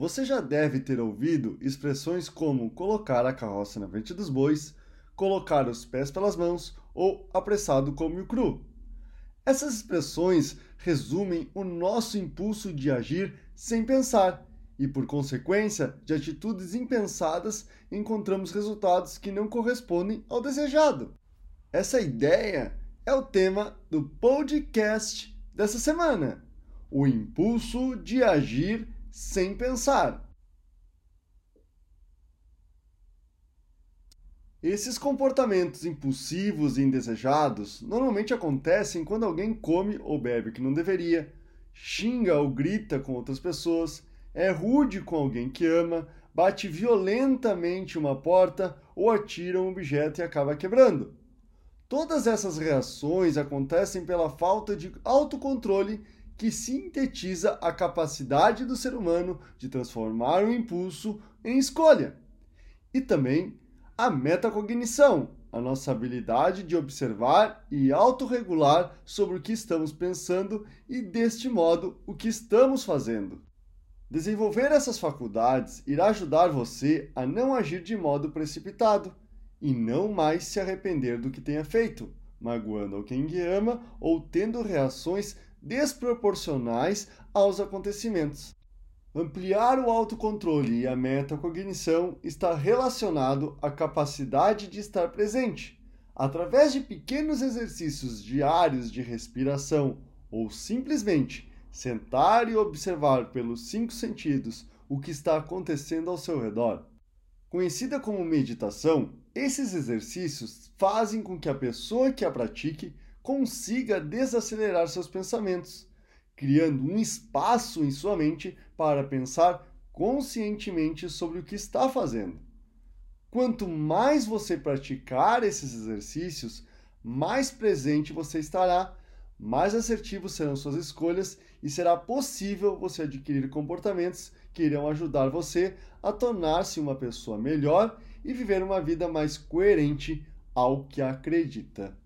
Você já deve ter ouvido expressões como colocar a carroça na frente dos bois, colocar os pés pelas mãos ou apressado como o cru. Essas expressões resumem o nosso impulso de agir sem pensar e, por consequência de atitudes impensadas, encontramos resultados que não correspondem ao desejado. Essa ideia é o tema do podcast dessa semana: o impulso de agir sem pensar. Esses comportamentos impulsivos e indesejados normalmente acontecem quando alguém come ou bebe que não deveria, xinga ou grita com outras pessoas, é rude com alguém que ama, bate violentamente uma porta ou atira um objeto e acaba quebrando. Todas essas reações acontecem pela falta de autocontrole que sintetiza a capacidade do ser humano de transformar o impulso em escolha. E também a metacognição, a nossa habilidade de observar e autorregular sobre o que estamos pensando e, deste modo, o que estamos fazendo. Desenvolver essas faculdades irá ajudar você a não agir de modo precipitado e não mais se arrepender do que tenha feito, magoando alguém que ama ou tendo reações desproporcionais aos acontecimentos. Ampliar o autocontrole e a metacognição está relacionado à capacidade de estar presente. Através de pequenos exercícios diários de respiração ou simplesmente sentar e observar pelos cinco sentidos o que está acontecendo ao seu redor. Conhecida como meditação, esses exercícios fazem com que a pessoa que a pratique consiga desacelerar seus pensamentos, criando um espaço em sua mente para pensar conscientemente sobre o que está fazendo. Quanto mais você praticar esses exercícios, mais presente você estará, mais assertivos serão suas escolhas e será possível você adquirir comportamentos que irão ajudar você a tornar-se uma pessoa melhor e viver uma vida mais coerente ao que acredita.